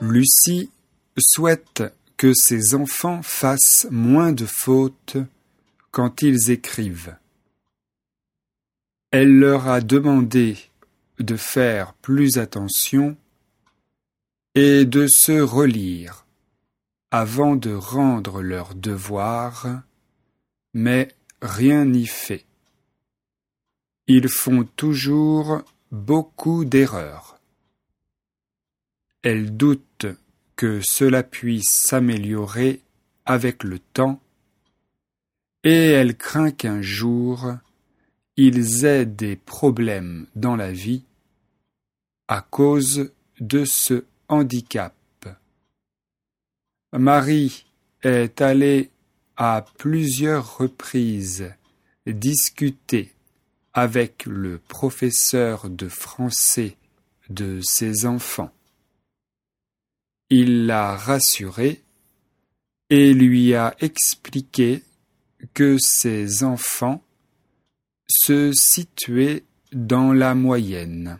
Lucie souhaite que ses enfants fassent moins de fautes quand ils écrivent. Elle leur a demandé de faire plus attention et de se relire avant de rendre leurs devoirs, mais rien n'y fait. Ils font toujours beaucoup d'erreurs. Elle doute que cela puisse s'améliorer avec le temps et elle craint qu'un jour ils aient des problèmes dans la vie à cause de ce handicap. Marie est allée à plusieurs reprises discuter avec le professeur de français de ses enfants. Il l'a rassuré et lui a expliqué que ses enfants se situaient dans la moyenne.